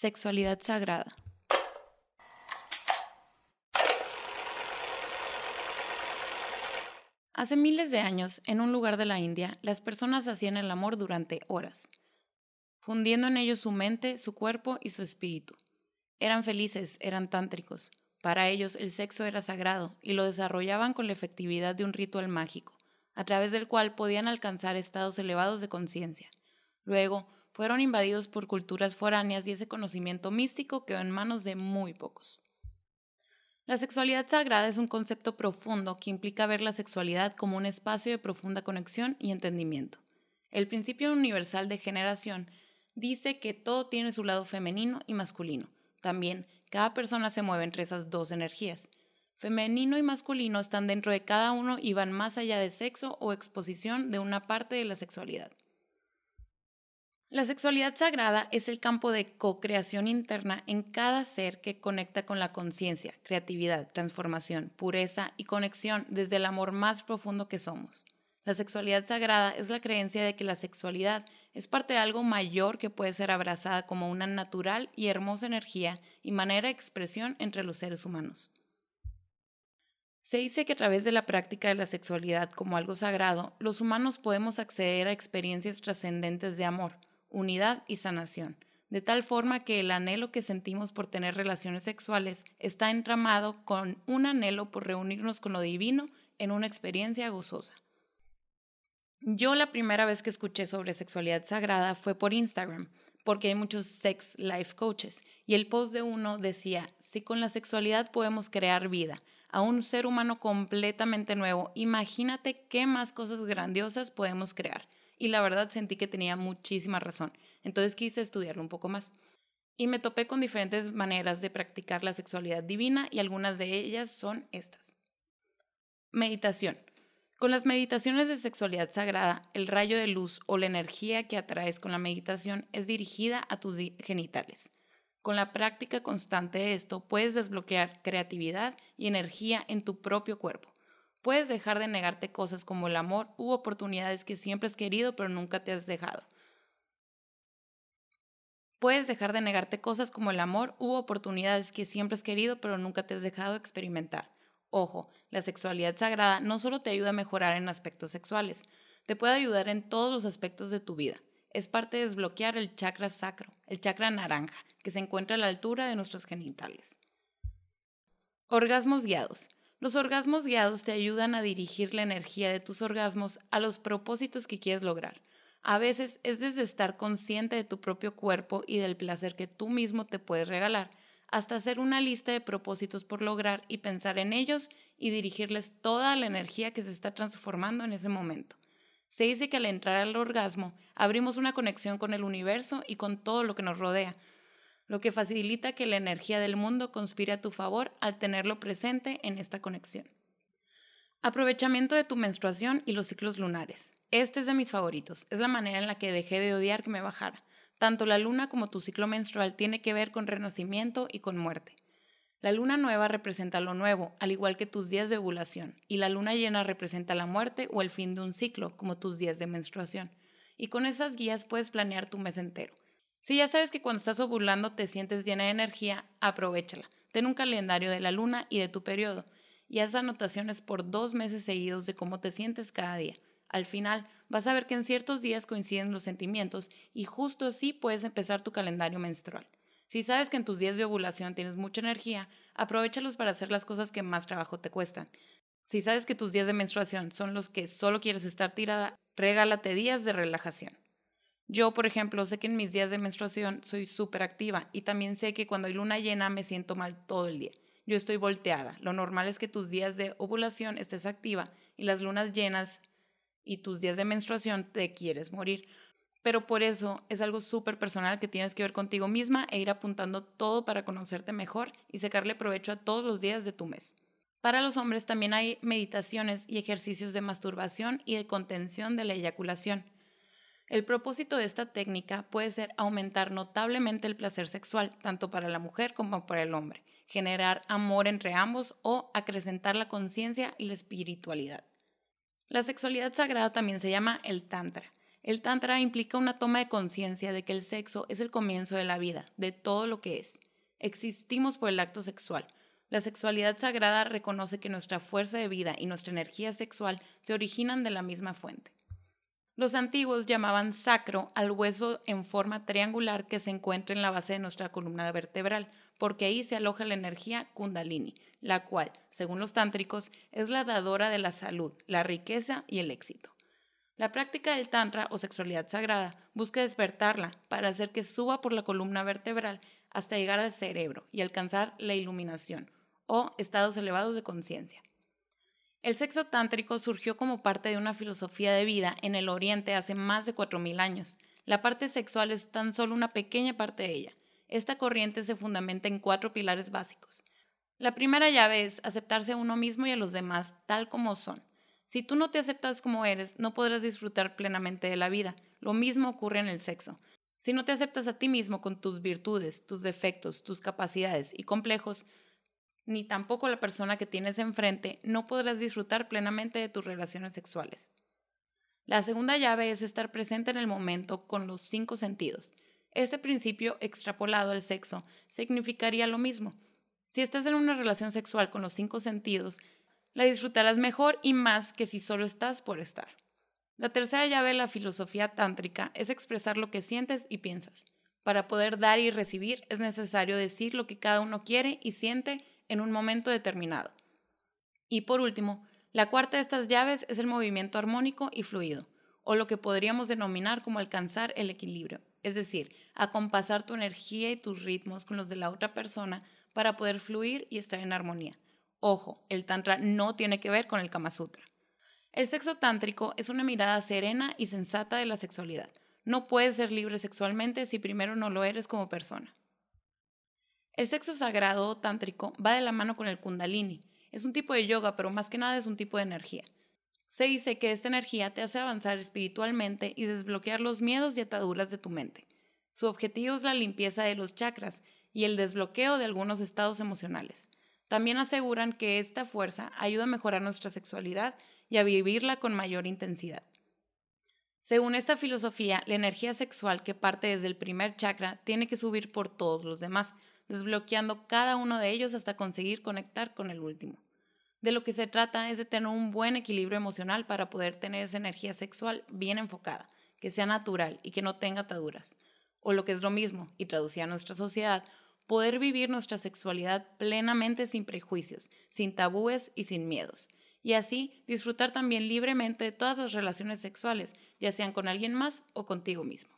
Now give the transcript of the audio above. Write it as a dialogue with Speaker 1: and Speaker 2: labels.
Speaker 1: Sexualidad sagrada. Hace miles de años, en un lugar de la India, las personas hacían el amor durante horas, fundiendo en ellos su mente, su cuerpo y su espíritu. Eran felices, eran tántricos. Para ellos el sexo era sagrado y lo desarrollaban con la efectividad de un ritual mágico, a través del cual podían alcanzar estados elevados de conciencia. Luego, fueron invadidos por culturas foráneas y ese conocimiento místico quedó en manos de muy pocos. La sexualidad sagrada es un concepto profundo que implica ver la sexualidad como un espacio de profunda conexión y entendimiento. El principio universal de generación dice que todo tiene su lado femenino y masculino. También, cada persona se mueve entre esas dos energías. Femenino y masculino están dentro de cada uno y van más allá de sexo o exposición de una parte de la sexualidad. La sexualidad sagrada es el campo de co-creación interna en cada ser que conecta con la conciencia, creatividad, transformación, pureza y conexión desde el amor más profundo que somos. La sexualidad sagrada es la creencia de que la sexualidad es parte de algo mayor que puede ser abrazada como una natural y hermosa energía y manera de expresión entre los seres humanos. Se dice que a través de la práctica de la sexualidad como algo sagrado, los humanos podemos acceder a experiencias trascendentes de amor, unidad y sanación, de tal forma que el anhelo que sentimos por tener relaciones sexuales está entramado con un anhelo por reunirnos con lo divino en una experiencia gozosa. Yo la primera vez que escuché sobre sexualidad sagrada fue por Instagram, porque hay muchos sex life coaches, y el post de uno decía, si con la sexualidad podemos crear vida a un ser humano completamente nuevo, imagínate qué más cosas grandiosas podemos crear y la verdad sentí que tenía muchísima razón. Entonces quise estudiarlo un poco más. Y me topé con diferentes maneras de practicar la sexualidad divina y algunas de ellas son estas. Meditación. Con las meditaciones de sexualidad sagrada, el rayo de luz o la energía que atraes con la meditación es dirigida a tus genitales. Con la práctica constante de esto, puedes desbloquear creatividad y energía en tu propio cuerpo. Puedes dejar de negarte cosas como el amor u oportunidades que siempre has querido pero nunca te has dejado. Puedes dejar de negarte cosas como el amor u oportunidades que siempre has querido pero nunca te has dejado experimentar. Ojo, la sexualidad sagrada no solo te ayuda a mejorar en aspectos sexuales, te puede ayudar en todos los aspectos de tu vida. Es parte de desbloquear el chakra sacro, el chakra naranja, que se encuentra a la altura de nuestros genitales. Orgasmos guiados. Los orgasmos guiados te ayudan a dirigir la energía de tus orgasmos a los propósitos que quieres lograr. A veces es desde estar consciente de tu propio cuerpo y del placer que tú mismo te puedes regalar, hasta hacer una lista de propósitos por lograr y pensar en ellos y dirigirles toda la energía que se está transformando en ese momento. Se dice que al entrar al orgasmo abrimos una conexión con el universo y con todo lo que nos rodea, lo que facilita que la energía del mundo conspire a tu favor al tenerlo presente en esta conexión. Aprovechamiento de tu menstruación y los ciclos lunares. Este es de mis favoritos. Es la manera en la que dejé de odiar que me bajara. Tanto la luna como tu ciclo menstrual tiene que ver con renacimiento y con muerte. La luna nueva representa lo nuevo, al igual que tus días de ovulación, y la luna llena representa la muerte o el fin de un ciclo, como tus días de menstruación. Y con esas guías puedes planear tu mes entero. Si ya sabes que cuando estás ovulando te sientes llena de energía, aprovechala. Ten un calendario de la luna y de tu periodo y haz anotaciones por dos meses seguidos de cómo te sientes cada día. Al final, vas a ver que en ciertos días coinciden los sentimientos y justo así puedes empezar tu calendario menstrual. Si sabes que en tus días de ovulación tienes mucha energía, aprovechalos para hacer las cosas que más trabajo te cuestan. Si sabes que tus días de menstruación son los que solo quieres estar tirada, regálate días de relajación. Yo, por ejemplo, sé que en mis días de menstruación soy súper activa y también sé que cuando hay luna llena me siento mal todo el día. Yo estoy volteada. Lo normal es que tus días de ovulación estés activa y las lunas llenas y tus días de menstruación te quieres morir. Pero por eso es algo súper personal que tienes que ver contigo misma e ir apuntando todo para conocerte mejor y sacarle provecho a todos los días de tu mes. Para los hombres también hay meditaciones y ejercicios de masturbación y de contención de la eyaculación. El propósito de esta técnica puede ser aumentar notablemente el placer sexual, tanto para la mujer como para el hombre, generar amor entre ambos o acrecentar la conciencia y la espiritualidad. La sexualidad sagrada también se llama el Tantra. El Tantra implica una toma de conciencia de que el sexo es el comienzo de la vida, de todo lo que es. Existimos por el acto sexual. La sexualidad sagrada reconoce que nuestra fuerza de vida y nuestra energía sexual se originan de la misma fuente. Los antiguos llamaban sacro al hueso en forma triangular que se encuentra en la base de nuestra columna vertebral, porque ahí se aloja la energía kundalini, la cual, según los tántricos, es la dadora de la salud, la riqueza y el éxito. La práctica del Tantra o sexualidad sagrada busca despertarla para hacer que suba por la columna vertebral hasta llegar al cerebro y alcanzar la iluminación o estados elevados de conciencia. El sexo tántrico surgió como parte de una filosofía de vida en el Oriente hace más de 4.000 años. La parte sexual es tan solo una pequeña parte de ella. Esta corriente se fundamenta en cuatro pilares básicos. La primera llave es aceptarse a uno mismo y a los demás tal como son. Si tú no te aceptas como eres, no podrás disfrutar plenamente de la vida. Lo mismo ocurre en el sexo. Si no te aceptas a ti mismo con tus virtudes, tus defectos, tus capacidades y complejos, ni tampoco la persona que tienes enfrente, no podrás disfrutar plenamente de tus relaciones sexuales. La segunda llave es estar presente en el momento con los cinco sentidos. Este principio extrapolado al sexo significaría lo mismo. Si estás en una relación sexual con los cinco sentidos, la disfrutarás mejor y más que si solo estás por estar. La tercera llave de la filosofía tántrica es expresar lo que sientes y piensas. Para poder dar y recibir es necesario decir lo que cada uno quiere y siente en un momento determinado. Y por último, la cuarta de estas llaves es el movimiento armónico y fluido, o lo que podríamos denominar como alcanzar el equilibrio, es decir, acompasar tu energía y tus ritmos con los de la otra persona para poder fluir y estar en armonía. Ojo, el Tantra no tiene que ver con el Kama Sutra. El sexo tántrico es una mirada serena y sensata de la sexualidad. No puedes ser libre sexualmente si primero no lo eres como persona. El sexo sagrado tántrico va de la mano con el kundalini. Es un tipo de yoga, pero más que nada es un tipo de energía. Se dice que esta energía te hace avanzar espiritualmente y desbloquear los miedos y ataduras de tu mente. Su objetivo es la limpieza de los chakras y el desbloqueo de algunos estados emocionales. También aseguran que esta fuerza ayuda a mejorar nuestra sexualidad y a vivirla con mayor intensidad. Según esta filosofía, la energía sexual que parte desde el primer chakra tiene que subir por todos los demás, desbloqueando cada uno de ellos hasta conseguir conectar con el último. De lo que se trata es de tener un buen equilibrio emocional para poder tener esa energía sexual bien enfocada, que sea natural y que no tenga ataduras. O lo que es lo mismo, y traducida a nuestra sociedad, poder vivir nuestra sexualidad plenamente sin prejuicios, sin tabúes y sin miedos. Y así disfrutar también libremente de todas las relaciones sexuales, ya sean con alguien más o contigo mismo.